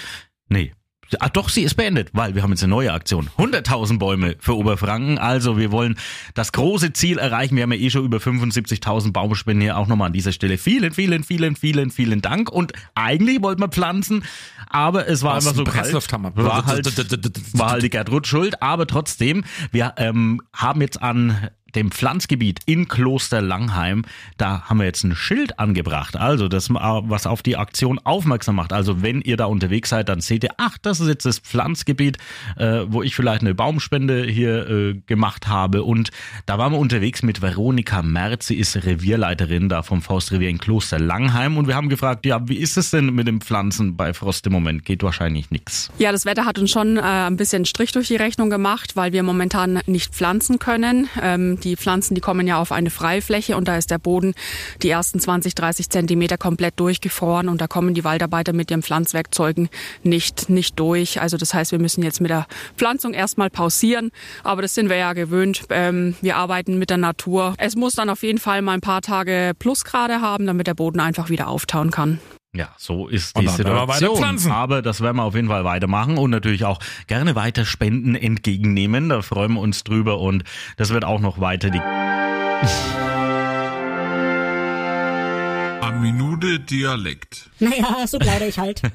Nee. Ah, doch, sie ist beendet, weil wir haben jetzt eine neue Aktion. 100.000 Bäume für Oberfranken. Also wir wollen das große Ziel erreichen. Wir haben ja eh schon über 75.000 Baumspenden hier auch nochmal an dieser Stelle. Vielen, vielen, vielen, vielen, vielen Dank. Und eigentlich wollten wir pflanzen, aber es war Aus einfach so kalt. War halt, war halt die Gertrud schuld, aber trotzdem, wir ähm, haben jetzt an dem Pflanzgebiet in Kloster Langheim. Da haben wir jetzt ein Schild angebracht. Also, das äh, was auf die Aktion aufmerksam macht. Also, wenn ihr da unterwegs seid, dann seht ihr, ach, das ist jetzt das Pflanzgebiet, äh, wo ich vielleicht eine Baumspende hier äh, gemacht habe. Und da waren wir unterwegs mit Veronika Merz. Sie ist Revierleiterin da vom Forstrevier in Kloster Langheim. Und wir haben gefragt, ja, wie ist es denn mit den Pflanzen bei Frost im Moment? Geht wahrscheinlich nichts. Ja, das Wetter hat uns schon äh, ein bisschen Strich durch die Rechnung gemacht, weil wir momentan nicht pflanzen können. Ähm, die Pflanzen, die kommen ja auf eine Freifläche und da ist der Boden die ersten 20, 30 Zentimeter komplett durchgefroren und da kommen die Waldarbeiter mit ihren Pflanzwerkzeugen nicht, nicht durch. Also das heißt, wir müssen jetzt mit der Pflanzung erstmal pausieren, aber das sind wir ja gewöhnt. Ähm, wir arbeiten mit der Natur. Es muss dann auf jeden Fall mal ein paar Tage Plusgrade haben, damit der Boden einfach wieder auftauen kann. Ja, so ist die Situation. Aber das werden wir auf jeden Fall weitermachen und natürlich auch gerne weiter Spenden entgegennehmen. Da freuen wir uns drüber und das wird auch noch weiter die A Minute Dialekt. Naja, so plaudere ich halt.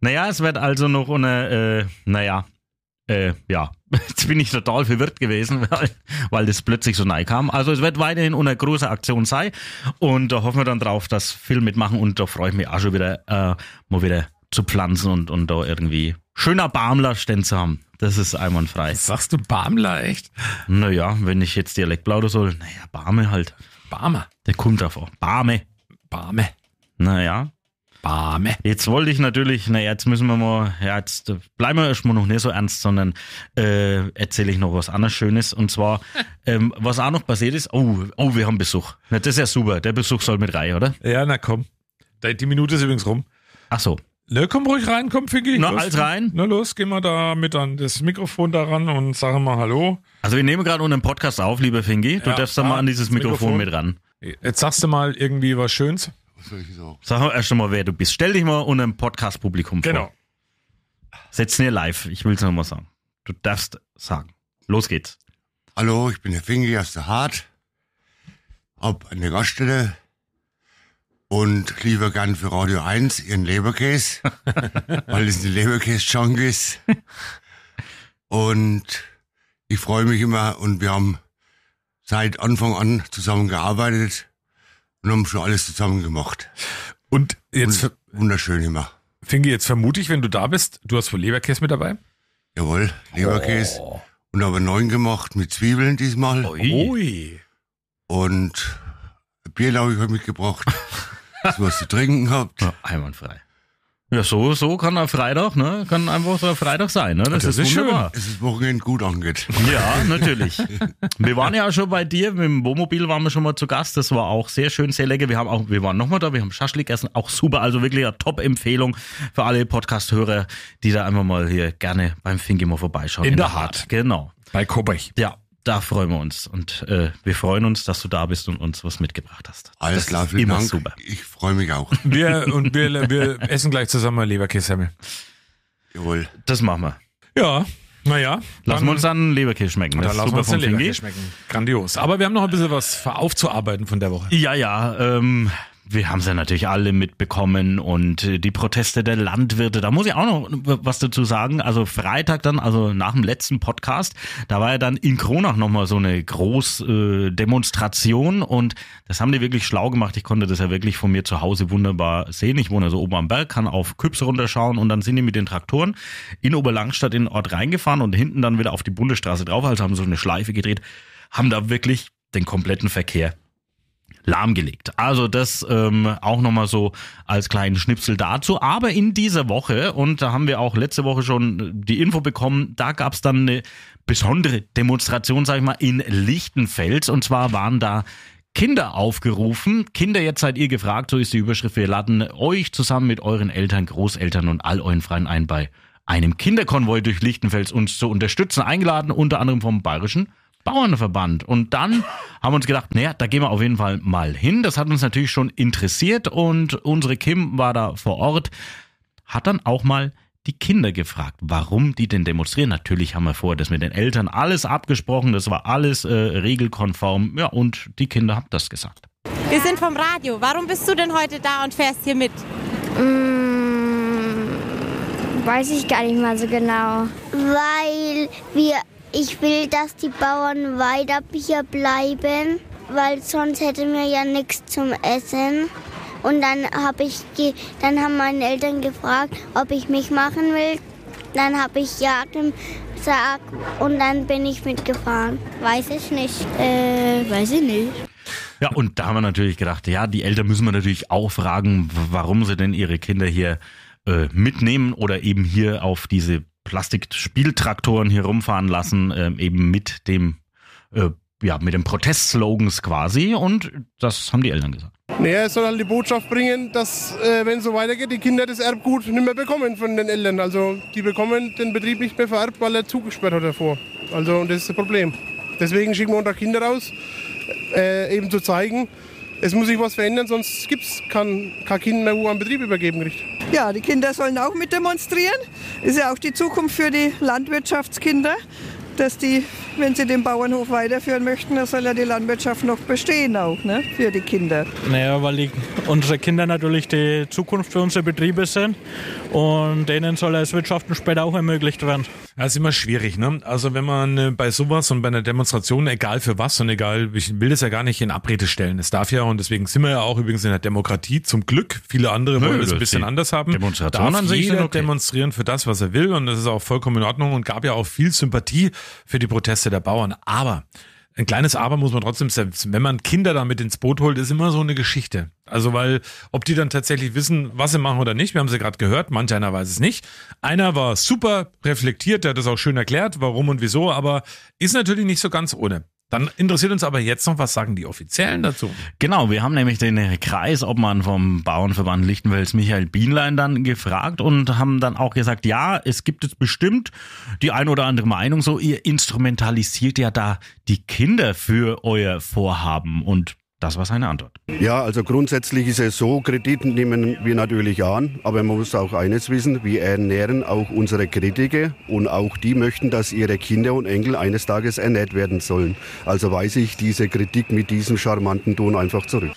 Naja, es wird also noch eine, äh, naja, äh, ja, jetzt bin ich total verwirrt gewesen, weil, weil das plötzlich so neu kam. Also es wird weiterhin eine große Aktion sein und da hoffen wir dann drauf, dass viel mitmachen und da freue ich mich auch schon wieder, äh, mal wieder zu pflanzen und, und da irgendwie schöner Barmler stehen zu haben. Das ist einwandfrei. Sagst du Barmler echt? Naja, wenn ich jetzt Dialekt plaudern soll, naja, Barme halt. Barmer. Der kommt davor. Barme. Barme. Naja. Barme. Jetzt wollte ich natürlich, naja, jetzt müssen wir mal, ja, jetzt bleiben wir erstmal noch nicht so ernst, sondern äh, erzähle ich noch was anderes Schönes. Und zwar, ähm, was auch noch passiert ist, oh, oh, wir haben Besuch. Na, das ist ja super. Der Besuch soll mit rein, oder? Ja, na komm. Die Minute ist übrigens rum. Ach so. Ne, komm ruhig rein, komm, Figgi. Na, Los. alles rein. Na los, gehen wir da mit an das Mikrofon daran und sagen mal Hallo. Also wir nehmen gerade unseren Podcast auf, lieber Fingi. Du Ja, darfst da mal an dieses Mikrofon, Mikrofon. mit ran. Jetzt sagst du mal irgendwie was Schönes. Sag mal erst einmal, wer du bist. Stell dich mal unter dem Podcast-Publikum vor. Genau. Setz dir live. Ich will es nochmal sagen. Du darfst sagen. Los geht's. Hallo, ich bin der Fingi aus der Hart. Hab eine Gaststelle und lieber gern für Radio 1 ihren Leberkäse, weil es ein Leberkäse-Junkies. Und ich freue mich immer und wir haben seit Anfang an zusammen gearbeitet und haben schon alles zusammen gemacht. Und jetzt, Und wunderschön immer. Fingi, jetzt vermute ich, wenn du da bist, du hast wohl Leberkäse mit dabei? Jawohl, Leberkäse. Und aber neun gemacht mit Zwiebeln diesmal. Ui. Und Bier habe ich heute mitgebracht. das, was zu trinken habt. Ja, einwandfrei. Ja, so, so kann ein Freitag, ne? Kann einfach so ein Freitag sein, ne? Das, Das ist, ist schön. wunderbar. Es ist Wochenende gut angeht. Ja, natürlich. Wir waren ja auch schon bei dir, mit dem Wohnmobil waren wir schon mal zu Gast. Das war auch sehr schön, sehr lecker. Wir haben auch, wir waren nochmal da, wir haben Schaschlik gegessen, auch super. Also wirklich eine Top-Empfehlung für alle Podcast-Hörer, die da einfach mal hier gerne beim Fingi mal vorbeischauen. In der Hart. Genau. Bei Kobach. Ja, da freuen wir uns. Und äh, wir freuen uns, dass du da bist und uns was mitgebracht hast. Alles Das klar, vielen immer Dank. super. Ich freue mich auch. Wir, und wir, wir essen gleich zusammen Leberkäse. Jawohl. Das machen wir. Ja, naja. Lassen wir uns dann Leberkäse schmecken. Das lassen wir uns den. Leberkäse schmecken. Grandios. Aber wir haben noch ein bisschen was aufzuarbeiten von der Woche. Ja, ja, ähm, wir haben sie natürlich alle mitbekommen und äh, die Proteste der Landwirte, da muss ich auch noch was dazu sagen. Also Freitag dann, also nach dem letzten Podcast, da war ja dann in Kronach nochmal so eine Großdemonstration äh, und das haben die wirklich schlau gemacht. Ich konnte das ja wirklich von mir zu Hause wunderbar sehen. Ich wohne also oben am Berg, kann auf Küps runterschauen und dann sind die mit den Traktoren in Oberlangstadt in den Ort reingefahren und hinten dann wieder auf die Bundesstraße drauf, also haben so eine Schleife gedreht, haben da wirklich den kompletten Verkehr lahmgelegt. Also das ähm, auch nochmal so als kleinen Schnipsel dazu. Aber in dieser Woche, und da haben wir auch letzte Woche schon die Info bekommen, da gab es dann eine besondere Demonstration, sag ich mal, in Lichtenfels. Und zwar waren da Kinder aufgerufen. Kinder, jetzt seid ihr gefragt, so ist die Überschrift. Wir laden euch zusammen mit euren Eltern, Großeltern und all euren Freien ein bei einem Kinderkonvoi durch Lichtenfels uns zu unterstützen, eingeladen, unter anderem vom Bayerischen Bauernverband. Und dann haben wir uns gedacht, naja, da gehen wir auf jeden Fall mal hin. Das hat uns natürlich schon interessiert und unsere Kim war da vor Ort, hat dann auch mal die Kinder gefragt, warum die denn demonstrieren. Natürlich haben wir vorher das mit den Eltern alles abgesprochen, das war alles äh, regelkonform. Ja, und die Kinder haben das gesagt. Wir sind vom Radio. Warum bist du denn heute da und fährst hier mit? Mm, weiß ich gar nicht mal so genau. Weil wir ich will, dass die Bauern weiter hier bleiben, weil sonst hätten wir ja nichts zum Essen. Und dann habe ich, ge dann haben meine Eltern gefragt, ob ich mich machen will. Dann habe ich ja gesagt und dann bin ich mitgefahren. Weiß ich nicht. Äh, weiß ich nicht. Ja, und da haben wir natürlich gedacht, ja, die Eltern müssen wir natürlich auch fragen, warum sie denn ihre Kinder hier äh, mitnehmen oder eben hier auf diese Plastikspieltraktoren hier rumfahren lassen, ähm, eben mit dem, äh, ja, mit den Protestslogans quasi. Und das haben die Eltern gesagt. Naja, es soll halt die Botschaft bringen, dass, äh, wenn es so weitergeht, die Kinder das Erbgut nicht mehr bekommen von den Eltern. Also die bekommen den Betrieb nicht mehr vererbt, weil er zugesperrt hat davor. Also und das ist das Problem. Deswegen schicken wir unsere Kinder raus, äh, eben zu zeigen, es muss sich was verändern, sonst gibt es kein, kein Kind mehr, wo einen Betrieb übergeben kriegt. Ja, die Kinder sollen auch mit demonstrieren. Ist ja auch die Zukunft für die Landwirtschaftskinder, dass die, wenn sie den Bauernhof weiterführen möchten, dann soll ja die Landwirtschaft noch bestehen auch, ne, für die Kinder. Naja, weil die, unsere Kinder natürlich die Zukunft für unsere Betriebe sind und denen soll das Wirtschaften später auch ermöglicht werden. Das ist immer schwierig, ne? Also wenn man äh, bei sowas und bei einer Demonstration, egal für was und egal, ich will das ja gar nicht in Abrede stellen. Es darf ja, und deswegen sind wir ja auch übrigens in der Demokratie, zum Glück. Viele andere Nö, wollen das ein bisschen anders haben. Demonstration darf jeder okay. demonstrieren für das, was er will und das ist auch vollkommen in Ordnung und gab ja auch viel Sympathie für die Proteste der Bauern. Aber ein kleines Aber muss man trotzdem selbst, wenn man Kinder damit ins Boot holt, ist immer so eine Geschichte. Also weil, ob die dann tatsächlich wissen, was sie machen oder nicht, wir haben sie gerade gehört, manch einer weiß es nicht. Einer war super reflektiert, der hat das auch schön erklärt, warum und wieso, aber ist natürlich nicht so ganz ohne. Dann interessiert uns aber jetzt noch, was sagen die Offiziellen dazu? Genau, wir haben nämlich den Kreisobmann vom Bauernverband Lichtenwels, Michael Bienlein, dann gefragt und haben dann auch gesagt, ja, es gibt jetzt bestimmt die ein oder andere Meinung, so ihr instrumentalisiert ja da die Kinder für euer Vorhaben und das war seine Antwort. Ja, also grundsätzlich ist es so, Kredit nehmen wir natürlich an, aber man muss auch eines wissen, wir ernähren auch unsere Kritiker und auch die möchten, dass ihre Kinder und Enkel eines Tages ernährt werden sollen. Also weise ich diese Kritik mit diesem charmanten Ton einfach zurück.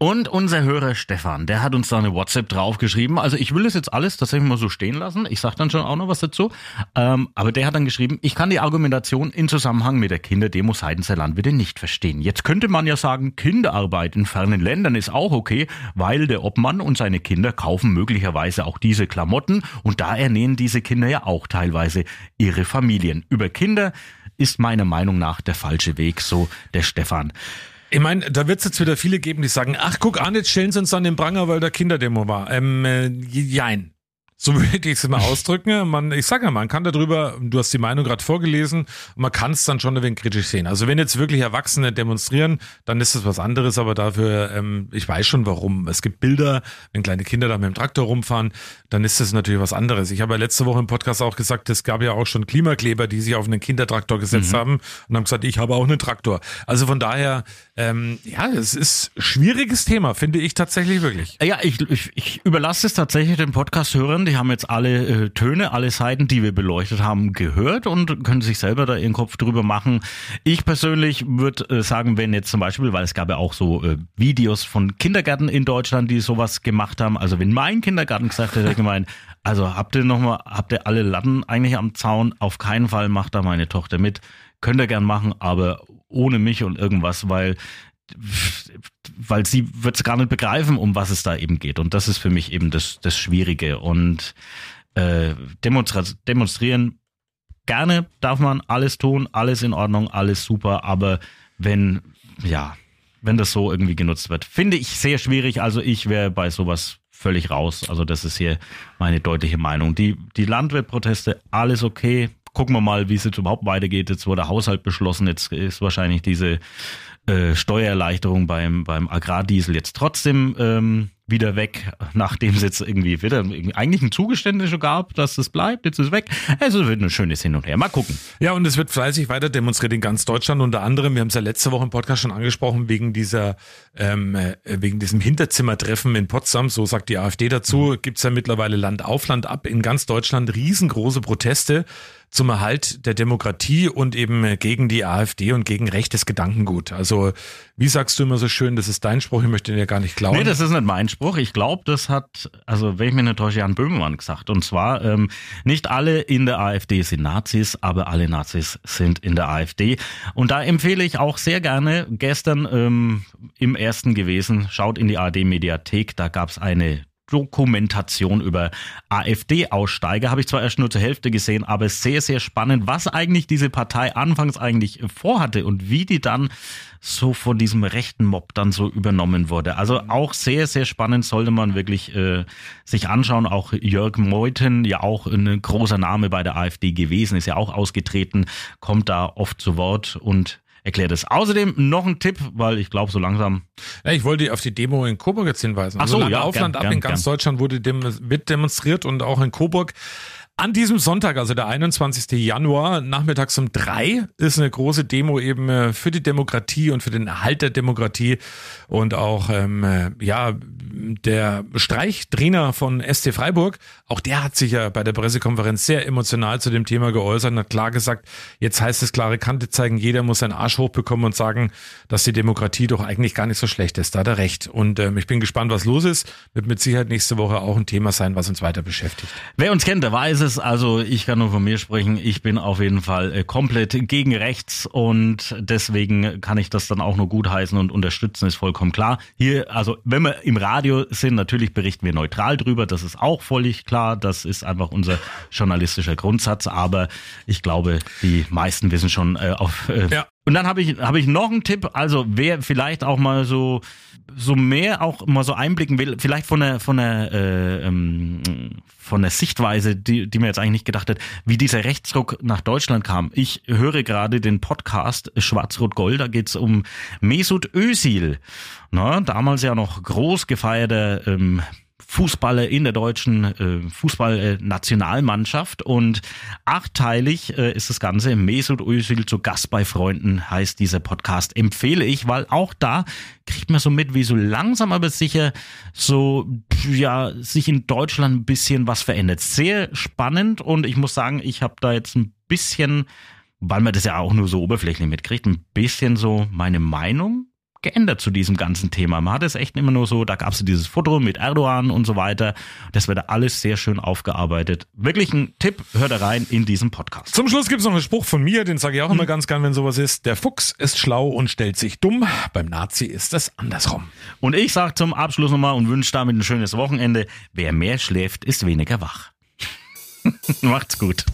Und unser Hörer Stefan, der hat uns da eine WhatsApp draufgeschrieben. Also ich will das jetzt alles tatsächlich mal so stehen lassen. Ich sag dann schon auch noch was dazu. Ähm, aber der hat dann geschrieben, ich kann die Argumentation in Zusammenhang mit der Kinderdemo seitens der Landwirte nicht verstehen. Jetzt könnte man ja sagen, Kinderarbeit in fernen Ländern ist auch okay, weil der Obmann und seine Kinder kaufen möglicherweise auch diese Klamotten und da ernähren diese Kinder ja auch teilweise ihre Familien. Über Kinder ist meiner Meinung nach der falsche Weg, so der Stefan. Ich meine, da wird es jetzt wieder viele geben, die sagen, ach guck an, jetzt stellen sie uns an den Pranger, weil da Kinderdemo war. Ähm, äh, jein. So würde ich es mal ausdrücken. Man, ich sage ja, man kann darüber, du hast die Meinung gerade vorgelesen, man kann es dann schon ein wenig kritisch sehen. Also wenn jetzt wirklich Erwachsene demonstrieren, dann ist das was anderes, aber dafür, ähm, ich weiß schon warum. Es gibt Bilder, wenn kleine Kinder da mit dem Traktor rumfahren, dann ist das natürlich was anderes. Ich habe ja letzte Woche im Podcast auch gesagt, es gab ja auch schon Klimakleber, die sich auf einen Kindertraktor gesetzt Mhm. haben und haben gesagt, ich habe auch einen Traktor. Also von daher, ähm, ja, es ist schwieriges Thema, finde ich tatsächlich wirklich. Ja, ich, ich, ich überlasse es tatsächlich den Podcast-Hörern. Die haben jetzt alle äh, Töne, alle Seiten, die wir beleuchtet haben, gehört und können sich selber da ihren Kopf drüber machen. Ich persönlich würde äh, sagen, wenn jetzt zum Beispiel, weil es gab ja auch so äh, Videos von Kindergärten in Deutschland, die sowas gemacht haben. Also wenn mein Kindergarten gesagt hätte, gemeint, also habt ihr noch mal, habt ihr alle Latten eigentlich am Zaun? Auf keinen Fall macht da meine Tochter mit. Könnt ihr gern machen, aber ohne mich und irgendwas, weil weil sie wird es gar nicht begreifen, um was es da eben geht. Und das ist für mich eben das, das Schwierige. Und äh, demonstra demonstrieren gerne darf man alles tun, alles in Ordnung, alles super, aber wenn, ja, wenn das so irgendwie genutzt wird, finde ich sehr schwierig. Also ich wäre bei sowas völlig raus. Also das ist hier meine deutliche Meinung. Die, die Landwirtproteste, alles okay. Gucken wir mal, wie es jetzt überhaupt weitergeht. Jetzt wurde Haushalt beschlossen. Jetzt ist wahrscheinlich diese äh, Steuererleichterung beim, beim Agrardiesel jetzt trotzdem ähm, wieder weg, nachdem es jetzt irgendwie wieder eigentlich ein Zugeständnis schon gab, dass es bleibt, jetzt ist es weg. Also wird ein schönes Hin und Her. Mal gucken. Ja, und es wird fleißig weiter demonstriert in ganz Deutschland. Unter anderem, wir haben es ja letzte Woche im Podcast schon angesprochen, wegen dieser, ähm, äh, wegen diesem Hinterzimmertreffen in Potsdam, so sagt die AfD dazu, gibt's ja mittlerweile Land auf Land ab in ganz Deutschland riesengroße Proteste. Zum Erhalt der Demokratie und eben gegen die AfD und gegen rechtes Gedankengut. Also, wie sagst du immer so schön, das ist dein Spruch, ich möchte ja gar nicht glauben. Nee, das ist nicht mein Spruch. Ich glaube, das hat, also wenn ich mich nicht täusche, Jan Böhmermann gesagt. Und zwar, ähm, nicht alle in der AfD sind Nazis, aber alle Nazis sind in der AfD. Und da empfehle ich auch sehr gerne, gestern ähm, im ersten gewesen, schaut in die ARD-Mediathek, da gab es eine Dokumentation über AfD-Aussteiger. Habe ich zwar erst nur zur Hälfte gesehen, aber sehr, sehr spannend, was eigentlich diese Partei anfangs eigentlich vorhatte und wie die dann so von diesem rechten Mob dann so übernommen wurde. Also auch sehr, sehr spannend sollte man wirklich äh, sich anschauen. Auch Jörg Meuthen, ja auch ein großer Name bei der AfD gewesen, ist ja auch ausgetreten, kommt da oft zu Wort und erklärt es. Außerdem noch ein Tipp, weil ich glaube, so langsam. Ja, ich wollte auf die Demo in Coburg jetzt hinweisen. Ach so, also ja, Aufland gern, ab in gern, ganz gern. Deutschland wurde dem, wird demonstriert und auch in Coburg. An diesem Sonntag, also der 21. Januar, nachmittags um drei, ist eine große Demo eben äh, für die Demokratie und für den Erhalt der Demokratie und auch ähm, äh, ja der Streichdreher von SC Freiburg, auch der hat sich ja bei der Pressekonferenz sehr emotional zu dem Thema geäußert und hat klar gesagt, jetzt heißt es klare Kante zeigen, jeder muss seinen Arsch hochbekommen und sagen, dass die Demokratie doch eigentlich gar nicht so schlecht ist. Da hat er recht. Und ähm, ich bin gespannt, was los ist. Wird mit Sicherheit nächste Woche auch ein Thema sein, was uns weiter beschäftigt. Wer uns kennt, der weiß es. Also ich kann nur von mir sprechen. Ich bin auf jeden Fall äh, komplett gegen rechts und deswegen kann ich das dann auch nur gutheißen und unterstützen, ist vollkommen klar. Hier, also wenn wir im Radio sind, natürlich berichten wir neutral drüber. Das ist auch völlig klar. Das ist einfach unser journalistischer Grundsatz. Aber ich glaube, die meisten wissen schon äh, auf. Äh, Ja. Und dann habe ich habe ich noch einen Tipp. Also wer vielleicht auch mal so so mehr auch mal so einblicken will, vielleicht von der von der äh, ähm, von der Sichtweise, die die mir jetzt eigentlich nicht gedacht hat, wie dieser Rechtsruck nach Deutschland kam. Ich höre gerade den Podcast Schwarz-Rot-Gold. Da geht's um Mesut Özil, Na, damals ja noch groß gefeierter ähm, Fußballer in der deutschen äh, Fußballnationalmannschaft und achteilig äh, ist das Ganze. Mesut Özil zu Gast bei Freunden heißt dieser Podcast. Empfehle ich, weil auch da kriegt man so mit, wie so langsam aber sicher so ja sich in Deutschland ein bisschen was verändert. Sehr spannend und ich muss sagen, ich habe da jetzt ein bisschen, weil man das ja auch nur so oberflächlich mitkriegt, ein bisschen so meine Meinung geändert zu diesem ganzen Thema. Man hat es echt immer nur so, da gab es dieses Foto mit Erdogan und so weiter. Das wird da alles sehr schön aufgearbeitet. Wirklich ein Tipp, hört da rein in diesem Podcast. Zum Schluss gibt's noch einen Spruch von mir, den sage ich auch immer ganz gern, wenn sowas ist. Der Fuchs ist schlau und stellt sich dumm. Beim Nazi ist es andersrum. Und ich sage zum Abschluss nochmal und wünsche damit ein schönes Wochenende. Wer mehr schläft, ist weniger wach. Macht's gut.